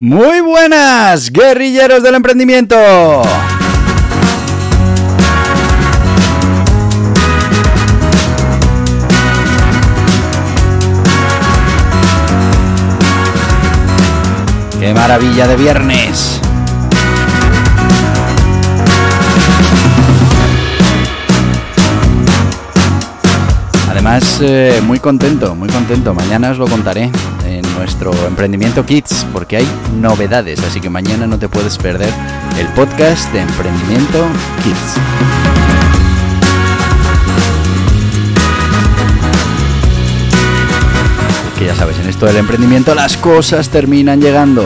Muy buenas, guerrilleros del emprendimiento. ¡Qué maravilla de viernes! Además, eh, muy contento, muy contento. Mañana os lo contaré nuestro emprendimiento Kids, porque hay novedades, así que mañana no te puedes perder el podcast de emprendimiento Kids. Que ya sabes, en esto del emprendimiento las cosas terminan llegando.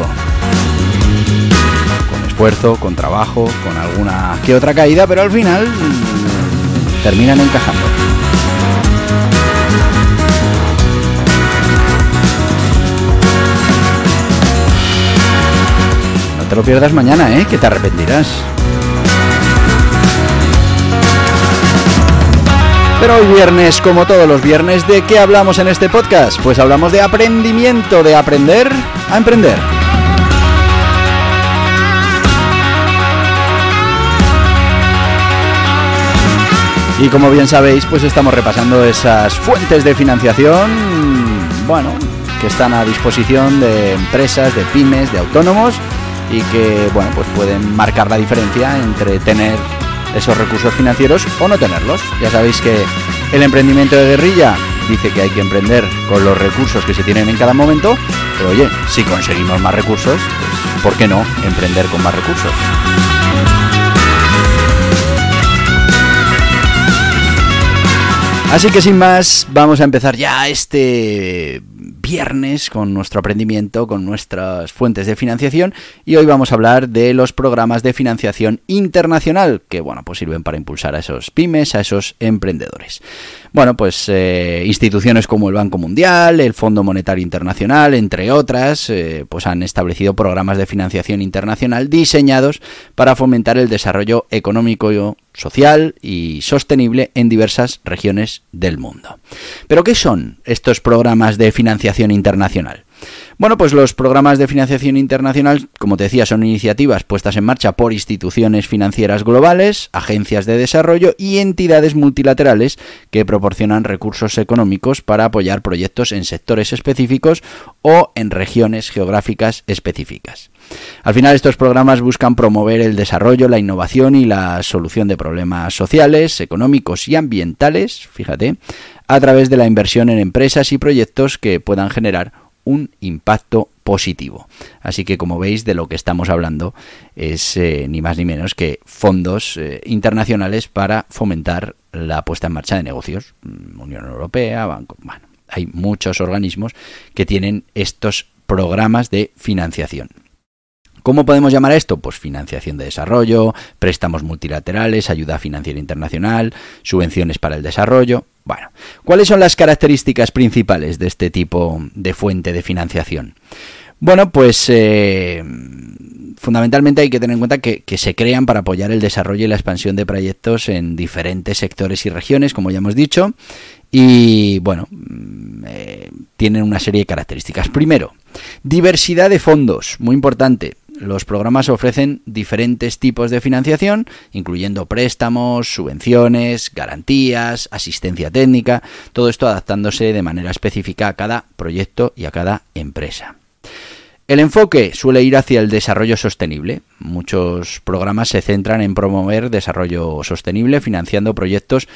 Con esfuerzo, con trabajo, con alguna que otra caída, pero al final terminan encajando. Te lo pierdas mañana, ¿eh? Que te arrepentirás. Pero hoy viernes, como todos los viernes, ¿de qué hablamos en este podcast? Pues hablamos de aprendimiento, de aprender a emprender. Y como bien sabéis, pues estamos repasando esas fuentes de financiación, bueno, que están a disposición de empresas, de pymes, de autónomos y que, bueno, pues pueden marcar la diferencia entre tener esos recursos financieros o no tenerlos. Ya sabéis que el emprendimiento de guerrilla dice que hay que emprender con los recursos que se tienen en cada momento, pero oye, si conseguimos más recursos, pues ¿por qué no emprender con más recursos? Así que sin más, vamos a empezar ya este viernes con nuestro aprendimiento, con nuestras fuentes de financiación y hoy vamos a hablar de los programas de financiación internacional que, bueno, pues sirven para impulsar a esos pymes, a esos emprendedores. Bueno, pues eh, instituciones como el Banco Mundial, el Fondo Monetario Internacional, entre otras, eh, pues han establecido programas de financiación internacional diseñados para fomentar el desarrollo económico, social y sostenible en diversas regiones del mundo. Pero ¿qué son estos programas de financiación internacional? Bueno, pues los programas de financiación internacional, como te decía, son iniciativas puestas en marcha por instituciones financieras globales, agencias de desarrollo y entidades multilaterales que proporcionan recursos económicos para apoyar proyectos en sectores específicos o en regiones geográficas específicas. Al final estos programas buscan promover el desarrollo, la innovación y la solución de problemas sociales, económicos y ambientales, fíjate, a través de la inversión en empresas y proyectos que puedan generar un impacto positivo. Así que como veis de lo que estamos hablando es eh, ni más ni menos que fondos eh, internacionales para fomentar la puesta en marcha de negocios. Mm, Unión Europea, Banco, bueno, hay muchos organismos que tienen estos programas de financiación. ¿Cómo podemos llamar a esto? Pues financiación de desarrollo, préstamos multilaterales, ayuda financiera internacional, subvenciones para el desarrollo. Bueno, ¿cuáles son las características principales de este tipo de fuente de financiación? Bueno, pues eh, fundamentalmente hay que tener en cuenta que, se crean para apoyar el desarrollo y la expansión de proyectos en diferentes sectores y regiones, como ya hemos dicho, y bueno, mm, eh, tienen una serie de características. Primero, diversidad de fondos, muy importante. Los programas ofrecen diferentes tipos de financiación, incluyendo préstamos, subvenciones, garantías, asistencia técnica, todo esto adaptándose de manera específica a cada proyecto y a cada empresa. El enfoque suele ir hacia el desarrollo sostenible. Muchos programas se centran en promover desarrollo sostenible financiando proyectos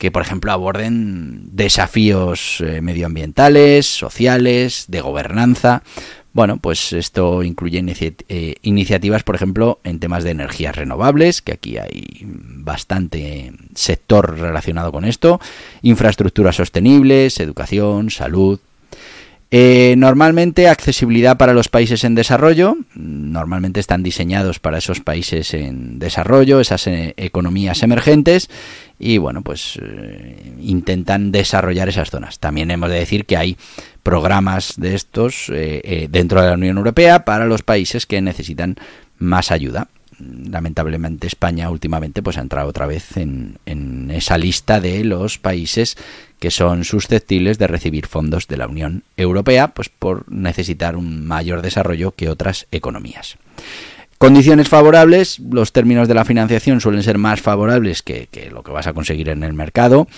que, por ejemplo, aborden desafíos eh, medioambientales, sociales, de gobernanza, Bueno, pues esto incluye eh, iniciativas, por ejemplo, en temas de energías renovables, que aquí hay bastante sector relacionado con esto, infraestructuras sostenibles, educación, salud, eh, normalmente accesibilidad para los países en desarrollo, normalmente están diseñados para esos países en desarrollo, esas eh, economías emergentes y bueno, pues intentan desarrollar esas zonas. También hemos de decir que hay programas de estos dentro de la Unión Europea para los países que necesitan más ayuda lamentablemente España últimamente pues ha entrado otra vez en, en, esa lista de los países que son susceptibles de recibir fondos de la Unión Europea, pues por necesitar un mayor desarrollo que otras economías. Condiciones favorables, los términos de la financiación suelen ser más favorables que, lo que vas a conseguir en el mercado,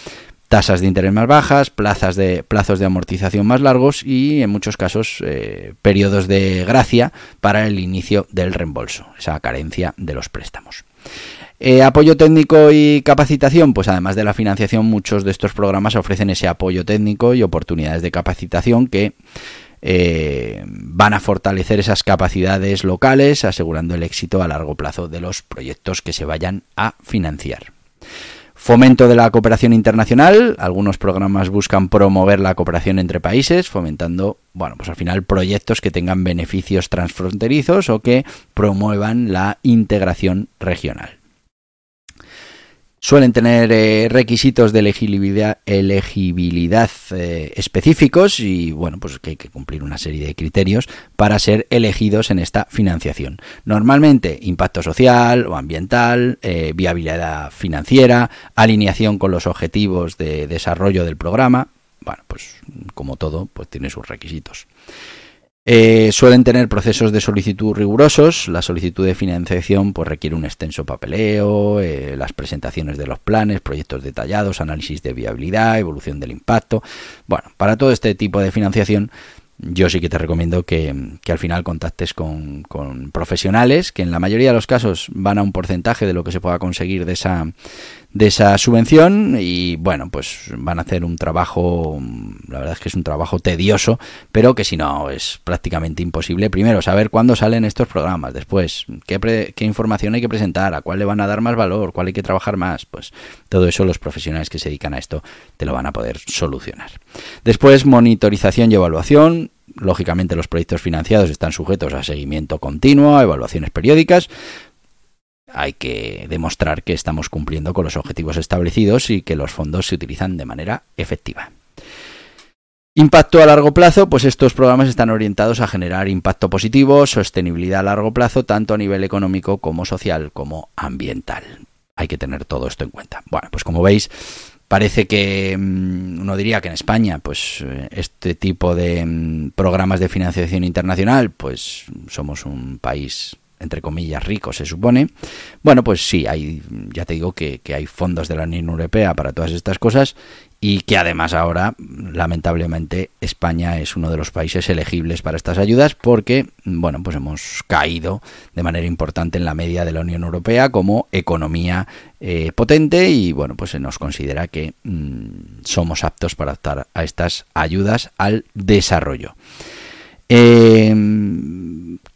tasas de interés más bajas, plazas de, plazos de amortización más largos y en muchos casos eh, periodos de gracia para el inicio del reembolso, esa carencia de los préstamos. Eh, apoyo técnico y capacitación, pues además de la financiación, muchos de estos programas ofrecen ese apoyo técnico y oportunidades de capacitación que eh, van a fortalecer esas capacidades locales, asegurando el éxito a largo plazo de los proyectos que se vayan a financiar. Fomento de la cooperación internacional. Algunos programas buscan promover la cooperación entre países, fomentando, bueno, pues al final proyectos que tengan beneficios transfronterizos o que promuevan la integración regional. Suelen tener eh, requisitos de elegibilidad, eh, específicos y bueno, pues que hay que cumplir una serie de criterios para ser elegidos en esta financiación. Normalmente impacto social o ambiental, eh, viabilidad financiera, alineación con los objetivos de desarrollo del programa. Bueno, pues como todo, pues tiene sus requisitos. Eh, suelen tener procesos de solicitud rigurosos. La solicitud de financiación pues, requiere un extenso papeleo, eh, las presentaciones de los planes, proyectos detallados, análisis de viabilidad, evolución del impacto. Bueno, para todo este tipo de financiación yo sí que te recomiendo que, al final contactes con, profesionales que en la mayoría de los casos van a un porcentaje de lo que se pueda conseguir de esa, de esa subvención y bueno, pues van a hacer un trabajo, la verdad es que es un trabajo tedioso, pero que si no es prácticamente imposible. Primero, saber cuándo salen estos programas, después, qué, qué información hay que presentar, a cuál le van a dar más valor, cuál hay que trabajar más, pues todo eso los profesionales que se dedican a esto te lo van a poder solucionar. Después, monitorización y evaluación. Lógicamente los proyectos financiados están sujetos a seguimiento continuo, a evaluaciones periódicas, hay que demostrar que estamos cumpliendo con los objetivos establecidos y que los fondos se utilizan de manera efectiva. Impacto a largo plazo, pues estos programas están orientados a generar impacto positivo, sostenibilidad a largo plazo, tanto a nivel económico como social como ambiental. Hay que tener todo esto en cuenta. Bueno, pues como veis, parece que mm, uno diría que en España, pues este tipo de mm, programas de financiación internacional, pues somos un país entre comillas, rico, se supone. Bueno, pues sí, hay, ya te digo que, hay fondos de la Unión Europea para todas estas cosas y que además ahora, lamentablemente, España es uno de los países elegibles para estas ayudas porque, bueno, pues hemos caído de manera importante en la media de la Unión Europea como economía eh, potente y, bueno, pues se nos considera que mm, somos aptos para optar a estas ayudas al desarrollo. Eh,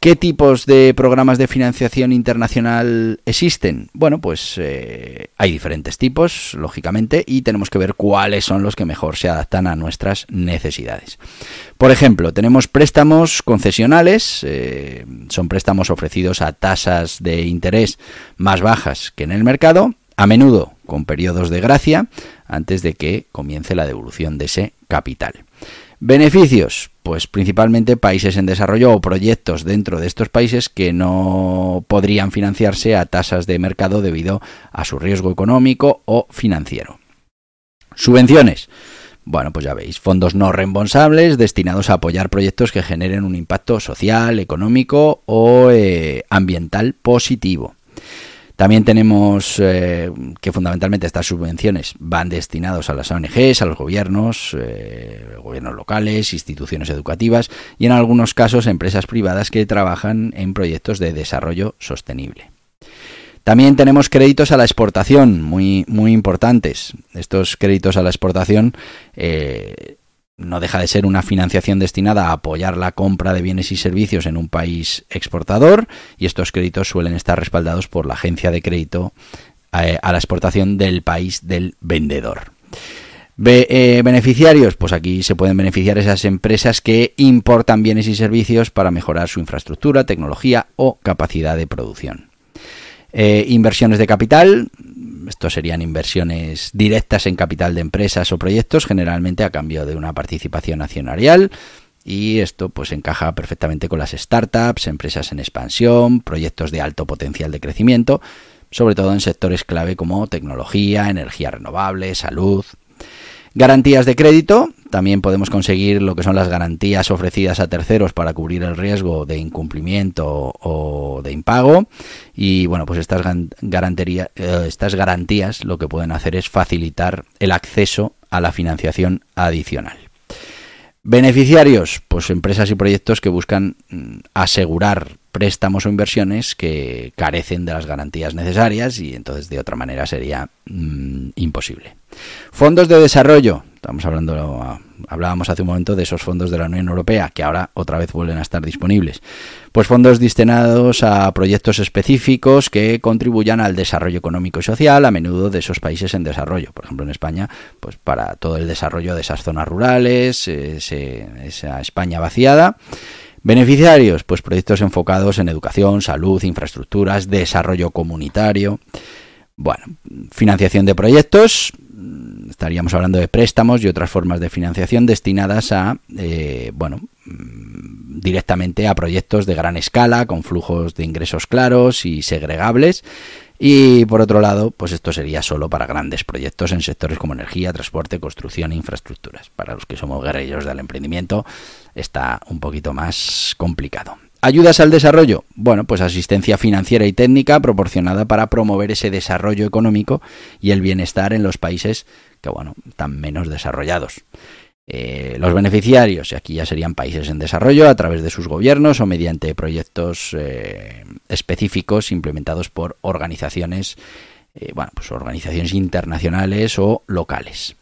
¿Qué tipos de programas de financiación internacional existen? Bueno, pues eh, hay diferentes tipos, lógicamente, y tenemos que ver cuáles son los que mejor se adaptan a nuestras necesidades. Por ejemplo, tenemos préstamos concesionales, eh, son préstamos ofrecidos a tasas de interés más bajas que en el mercado, a menudo con periodos de gracia, antes de que comience la devolución de ese capital. Beneficios, pues principalmente países en desarrollo o proyectos dentro de estos países que no podrían financiarse a tasas de mercado debido a su riesgo económico o financiero. Subvenciones. Bueno, pues ya veis, fondos no reembolsables destinados a apoyar proyectos que generen un impacto social, económico o eh, ambiental positivo. También tenemos eh, que fundamentalmente estas subvenciones van destinados a las ONGs, a los gobiernos, eh, gobiernos locales, instituciones educativas y en algunos casos empresas privadas que trabajan en proyectos de desarrollo sostenible. También tenemos créditos a la exportación, muy, muy importantes. Estos créditos a la exportación eh, no deja de ser una financiación destinada a apoyar la compra de bienes y servicios en un país exportador y estos créditos suelen estar respaldados por la agencia de crédito eh, a la exportación del país del vendedor. Eh, beneficiarios, pues aquí se pueden beneficiar esas empresas que importan bienes y servicios para mejorar su infraestructura, tecnología o capacidad de producción. Eh, inversiones de capital, estos serían inversiones directas en capital de empresas o proyectos, generalmente a cambio de una participación accionarial. Y esto pues encaja perfectamente con las startups, empresas en expansión, proyectos de alto potencial de crecimiento, sobre todo en sectores clave como tecnología, energía renovable, salud, Garantías de crédito, también podemos conseguir lo que son las garantías ofrecidas a terceros para cubrir el riesgo de incumplimiento o de impago. Y bueno, pues estas, garantías, eh, estas garantías lo que pueden hacer es facilitar el acceso a la financiación adicional. Beneficiarios, pues empresas y proyectos que buscan mm, asegurar préstamos o inversiones que carecen de las garantías necesarias y entonces de otra manera sería mm, imposible. Fondos de desarrollo, estamos hablando, hablábamos hace un momento de esos fondos de la Unión Europea que ahora otra vez vuelven a estar disponibles. Pues fondos destinados a proyectos específicos que contribuyan al desarrollo económico y social, a menudo de esos países en desarrollo. Por ejemplo, en España, pues para todo el desarrollo de esas zonas rurales, esa España vaciada. Beneficiarios, pues proyectos enfocados en educación, salud, infraestructuras, desarrollo comunitario. Bueno, financiación de proyectos, estaríamos hablando de préstamos y otras formas de financiación destinadas a, eh, bueno, mm, directamente a proyectos de gran escala, con flujos de ingresos claros y segregables. Y por otro lado, pues esto sería solo para grandes proyectos en sectores como energía, transporte, construcción e infraestructuras. Para los que somos guerreros del emprendimiento está un poquito más complicado. Ayudas al desarrollo. Bueno, pues asistencia financiera y técnica proporcionada para promover ese desarrollo económico y el bienestar en los países que, bueno, están menos desarrollados. Eh, los beneficiarios, y aquí ya serían países en desarrollo, a través de sus gobiernos o mediante proyectos eh, específicos implementados por organizaciones, eh, bueno, pues organizaciones internacionales o locales.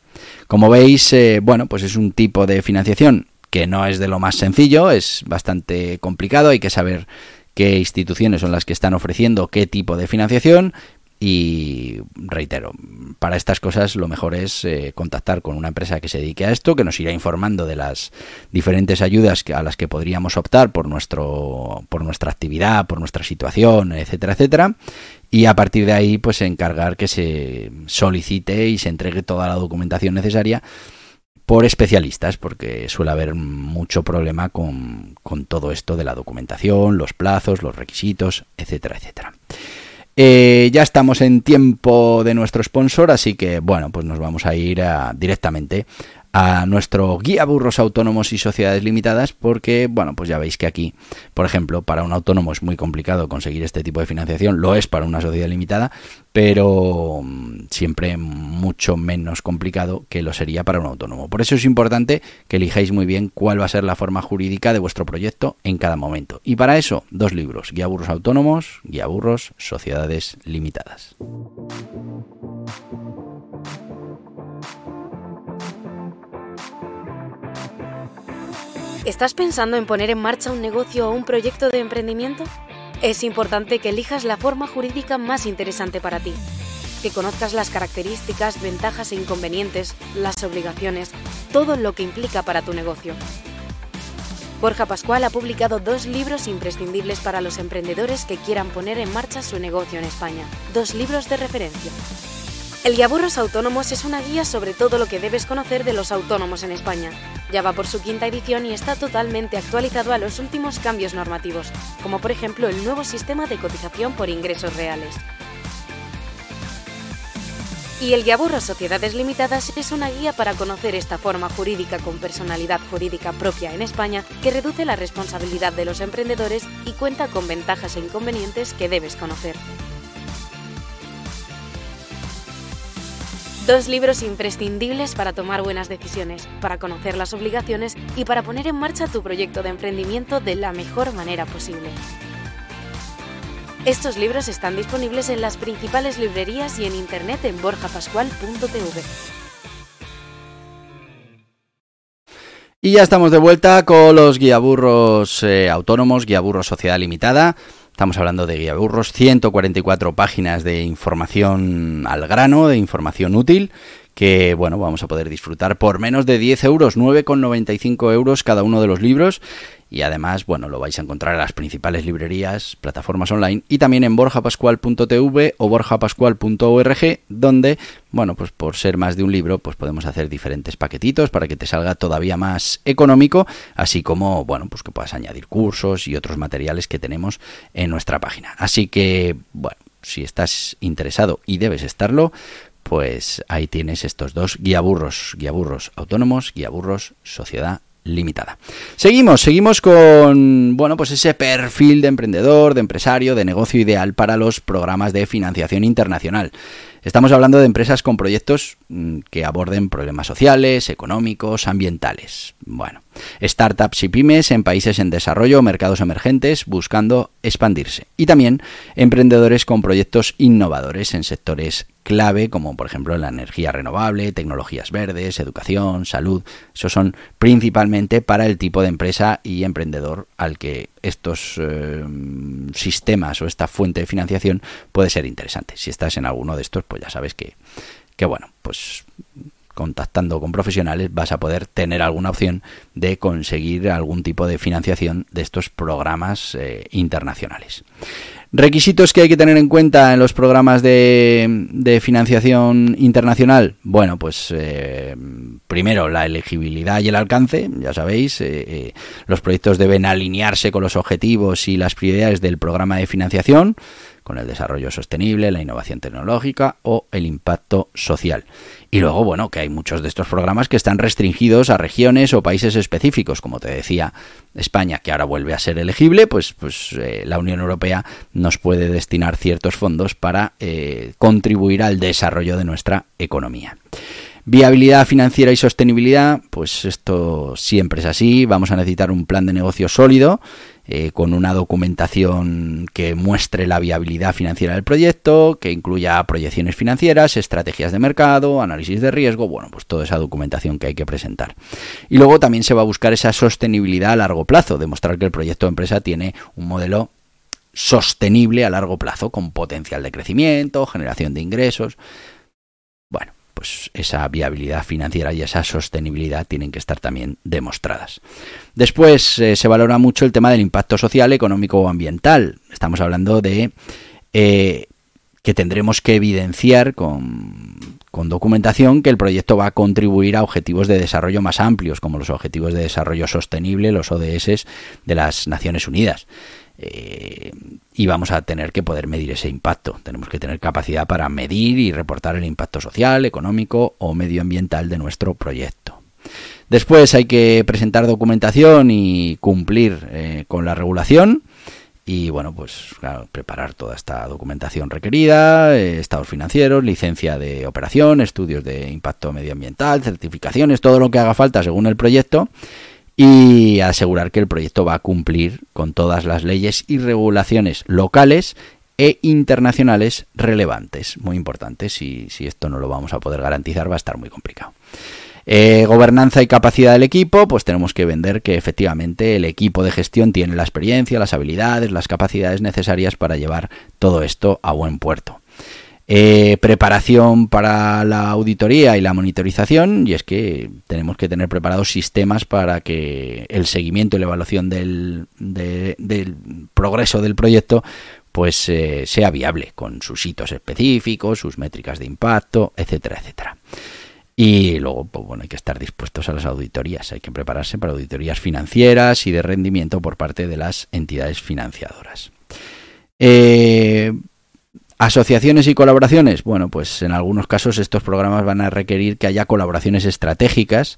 Como veis, bueno, pues es un tipo de financiación que no es de lo más sencillo, es bastante complicado, hay que saber qué instituciones son las que están ofreciendo qué tipo de financiación y reitero, para estas cosas lo mejor es eh, contactar con una empresa que se dedique a esto, que nos irá informando de las diferentes ayudas a las que podríamos optar por, nuestro, por nuestra actividad, por nuestra situación, etcétera, etcétera. Y a partir de ahí, pues encargar que se solicite y se entregue toda la documentación necesaria por especialistas, porque suele haber mucho problema con, con todo esto de la documentación, los plazos, los requisitos, etcétera, etcétera. Eh, ya estamos en tiempo de nuestro sponsor, así que bueno, pues nos vamos a ir directamente a nuestro guía burros autónomos y sociedades limitadas porque, bueno, pues ya veis que aquí, por ejemplo, para un autónomo es muy complicado conseguir este tipo de financiación, lo es para una sociedad limitada, pero mm, siempre mucho menos complicado que lo sería para un autónomo. Por eso es importante que elijáis muy bien cuál va a ser la forma jurídica de vuestro proyecto en cada momento. Y para eso, dos libros, Guía burros autónomos, Guía burros sociedades limitadas. ¿Estás pensando en poner en marcha un negocio o un proyecto de emprendimiento? Es importante que elijas la forma jurídica más interesante para ti, que conozcas las características, ventajas e inconvenientes, las obligaciones, todo lo que implica para tu negocio. Borja Pascual ha publicado dos libros imprescindibles para los emprendedores que quieran poner en marcha su negocio en España, dos libros de referencia. El Guiaburros Autónomos es una guía sobre todo lo que debes conocer de los autónomos en España. Ya va por su quinta edición y está totalmente actualizado a los últimos cambios normativos, como por ejemplo el nuevo sistema de cotización por ingresos reales. Y el Guiaburros Sociedades Limitadas es una guía para conocer esta forma jurídica con personalidad jurídica propia en España que reduce la responsabilidad de los emprendedores y cuenta con ventajas e inconvenientes que debes conocer. Dos libros imprescindibles para tomar buenas decisiones, para conocer las obligaciones y para poner en marcha tu proyecto de emprendimiento de la mejor manera posible. Estos libros están disponibles en las principales librerías y en internet en borjapascual.tv. Y ya estamos de vuelta con los guiaburros eh, autónomos, guiaburros Sociedad Limitada. Estamos hablando de guiaburros, 144 páginas de información al grano, de información útil que bueno, vamos a poder disfrutar por menos de 10 euros, 9,95 euros cada uno de los libros y además, bueno, lo vais a encontrar en las principales librerías, plataformas online y también en borjapascual.tv o borjapascual.org, donde, bueno, pues por ser más de un libro, pues podemos hacer diferentes paquetitos para que te salga todavía más económico, así como, bueno, pues que puedas añadir cursos y otros materiales que tenemos en nuestra página. Así que, bueno, si estás interesado y debes estarlo, pues ahí tienes estos dos guiaburros, guiaburros autónomos, guiaburros sociedad limitada. Seguimos, seguimos con bueno, pues ese perfil de emprendedor, de empresario, de negocio ideal para los programas de financiación internacional. Estamos hablando de empresas con proyectos mm, que aborden problemas sociales, económicos, ambientales. Bueno, startups y pymes en países en desarrollo o mercados emergentes buscando expandirse. Y también emprendedores con proyectos innovadores en sectores clave, como por ejemplo la energía renovable, tecnologías verdes, educación, salud. Esos son principalmente para el tipo de empresa y emprendedor al que estos eh, sistemas o esta fuente de financiación puede ser interesante. Si estás en alguno de estos, pues ya sabes que, que bueno, pues contactando con profesionales vas a poder tener alguna opción de conseguir algún tipo de financiación de estos programas eh, internacionales. Requisitos que hay que tener en cuenta en los programas de, financiación internacional. Bueno, pues eh, primero la elegibilidad y el alcance, ya sabéis, eh, los proyectos deben alinearse con los objetivos y las prioridades del programa de financiación con el desarrollo sostenible, la innovación tecnológica o el impacto social. Y luego, bueno, que hay muchos de estos programas que están restringidos a regiones o países específicos, como te decía España, que ahora vuelve a ser elegible, pues, pues eh, la Unión Europea nos puede destinar ciertos fondos para eh, contribuir al desarrollo de nuestra economía. Viabilidad financiera y sostenibilidad, pues esto siempre es así, vamos a necesitar un plan de negocio sólido eh, con una documentación que muestre la viabilidad financiera del proyecto, que incluya proyecciones financieras, estrategias de mercado, análisis de riesgo, bueno, pues toda esa documentación que hay que presentar. Y luego también se va a buscar esa sostenibilidad a largo plazo, demostrar que el proyecto de empresa tiene un modelo sostenible a largo plazo, con potencial de crecimiento, generación de ingresos. Pues esa viabilidad financiera y esa sostenibilidad tienen que estar también demostradas. Después eh, se valora mucho el tema del impacto social, económico o ambiental. Estamos hablando de eh, que tendremos que evidenciar con, con documentación que el proyecto va a contribuir a objetivos de desarrollo más amplios, como los Objetivos de Desarrollo Sostenible, los ODS de las Naciones Unidas. Eh, y vamos a tener que poder medir ese impacto. Tenemos que tener capacidad para medir y reportar el impacto social, económico o medioambiental de nuestro proyecto. Después hay que presentar documentación y cumplir eh, con la regulación y bueno, pues preparar toda esta documentación requerida, eh, estados financieros, licencia de operación, estudios de impacto medioambiental, certificaciones, todo lo que haga falta según el proyecto y asegurar que el proyecto va a cumplir con todas las leyes y regulaciones locales e internacionales relevantes. Muy importante, si, si esto no lo vamos a poder garantizar va a estar muy complicado. Eh, gobernanza y capacidad del equipo, pues tenemos que vender que efectivamente el equipo de gestión tiene la experiencia, las habilidades, las capacidades necesarias para llevar todo esto a buen puerto. Eh, preparación para la auditoría y la monitorización, y es que tenemos que tener preparados sistemas para que el seguimiento y la evaluación del, progreso del proyecto pues eh, sea viable con sus hitos específicos, sus métricas de impacto, etcétera, etcétera. Y luego, pues bueno, hay que estar dispuestos a las auditorías, hay que prepararse para auditorías financieras y de rendimiento por parte de las entidades financiadoras. Eh, Asociaciones y colaboraciones. Bueno, pues en algunos casos estos programas van a requerir que haya colaboraciones estratégicas,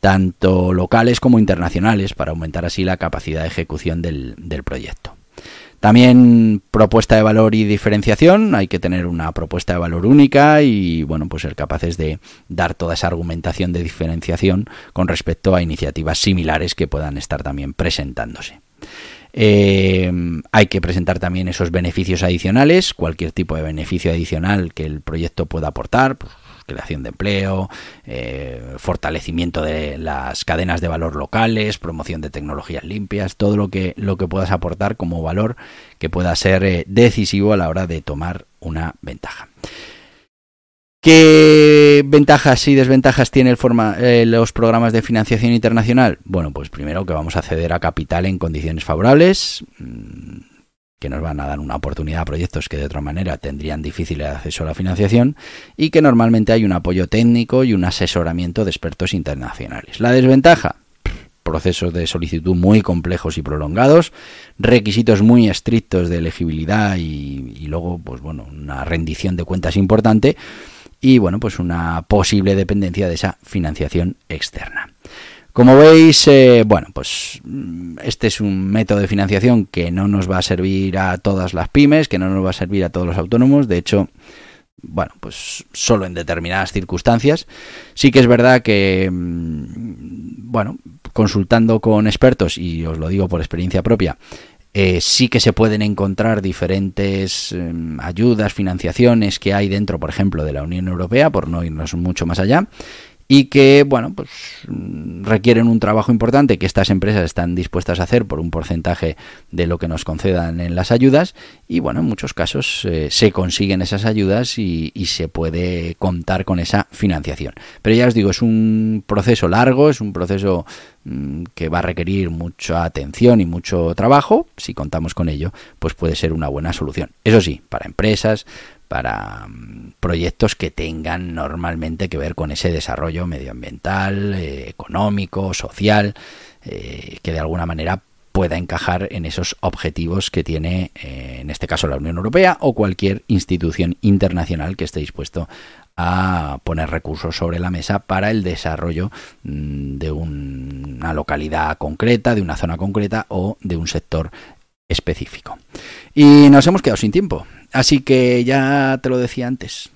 tanto locales como internacionales, para aumentar así la capacidad de ejecución del, proyecto. También propuesta de valor y diferenciación, hay que tener una propuesta de valor única y bueno, pues ser capaces de dar toda esa argumentación de diferenciación con respecto a iniciativas similares que puedan estar también presentándose. Eh, hay que presentar también esos beneficios adicionales, cualquier tipo de beneficio adicional que el proyecto pueda aportar, pues, creación de empleo, eh, fortalecimiento de las cadenas de valor locales, promoción de tecnologías limpias, todo lo que, lo que puedas aportar como valor que pueda ser eh, decisivo a la hora de tomar una ventaja. ¿Qué ventajas y desventajas tienen eh, los programas de financiación internacional? Bueno, pues primero que vamos a acceder a capital en condiciones favorables, mm, que nos van a dar una oportunidad a proyectos que de otra manera tendrían difícil acceso a la financiación y que normalmente hay un apoyo técnico y un asesoramiento de expertos internacionales. La desventaja, procesos de solicitud muy complejos y prolongados, requisitos muy estrictos de elegibilidad y, y luego, pues bueno, una rendición de cuentas importante y bueno, pues una posible dependencia de esa financiación externa. Como veis, eh, bueno, pues mm, este es un método de financiación que no nos va a servir a todas las pymes, que no nos va a servir a todos los autónomos. De hecho, bueno, pues solo en determinadas circunstancias. Sí que es verdad que, mm, bueno, consultando con expertos, y os lo digo por experiencia propia, eh, sí que se pueden encontrar diferentes em, ayudas, financiaciones que hay dentro, por ejemplo, de la Unión Europea, por no irnos mucho más allá, y que, bueno, pues mm, requieren un trabajo importante que estas empresas están dispuestas a hacer por un porcentaje de lo que nos concedan en las ayudas y, bueno, en muchos casos eh, se consiguen esas ayudas y, se puede contar con esa financiación. Pero ya os digo, es un proceso largo, es un proceso mm, que va a requerir mucha atención y mucho trabajo. Si contamos con ello, pues puede ser una buena solución. Eso sí, para empresas, para mm, proyectos que tengan normalmente que ver con ese desarrollo medioambiental, eh, económico, social, eh, que de alguna manera pueda encajar en esos objetivos que tiene, eh, en este caso, la Unión Europea o cualquier institución internacional que esté dispuesto a poner recursos sobre la mesa para el desarrollo mm, de una localidad concreta, de una zona concreta o de un sector específico. Y nos hemos quedado sin tiempo. Así que ya te lo decía antes.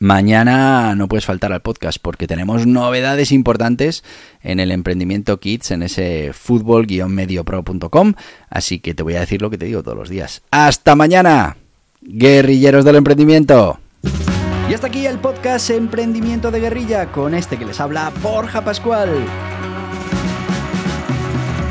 Mañana no puedes faltar al podcast porque tenemos novedades importantes en el emprendimiento Kids en ese fútbol-mediopro.com. Así que te voy a decir lo que te digo todos los días. ¡Hasta mañana! Guerrilleros del emprendimiento. Y hasta aquí el podcast Emprendimiento de Guerrilla con este que les habla Borja Pascual.